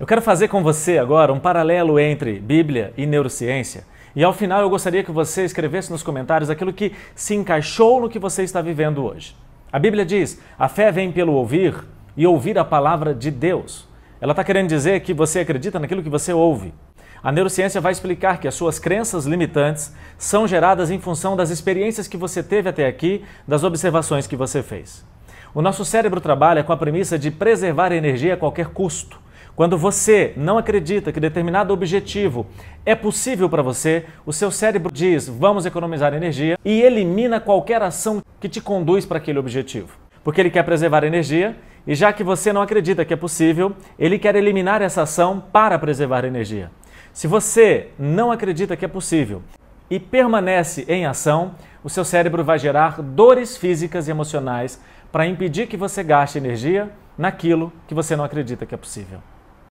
Eu quero fazer com você agora um paralelo entre Bíblia e neurociência. E ao final eu gostaria que você escrevesse nos comentários aquilo que se encaixou no que você está vivendo hoje. A Bíblia diz: a fé vem pelo ouvir e ouvir a palavra de Deus. Ela está querendo dizer que você acredita naquilo que você ouve. A neurociência vai explicar que as suas crenças limitantes são geradas em função das experiências que você teve até aqui, das observações que você fez. O nosso cérebro trabalha com a premissa de preservar energia a qualquer custo. Quando você não acredita que determinado objetivo é possível para você, o seu cérebro diz: vamos economizar energia e elimina qualquer ação que te conduz para aquele objetivo. Porque ele quer preservar energia e, já que você não acredita que é possível, ele quer eliminar essa ação para preservar energia. Se você não acredita que é possível e permanece em ação, o seu cérebro vai gerar dores físicas e emocionais para impedir que você gaste energia naquilo que você não acredita que é possível.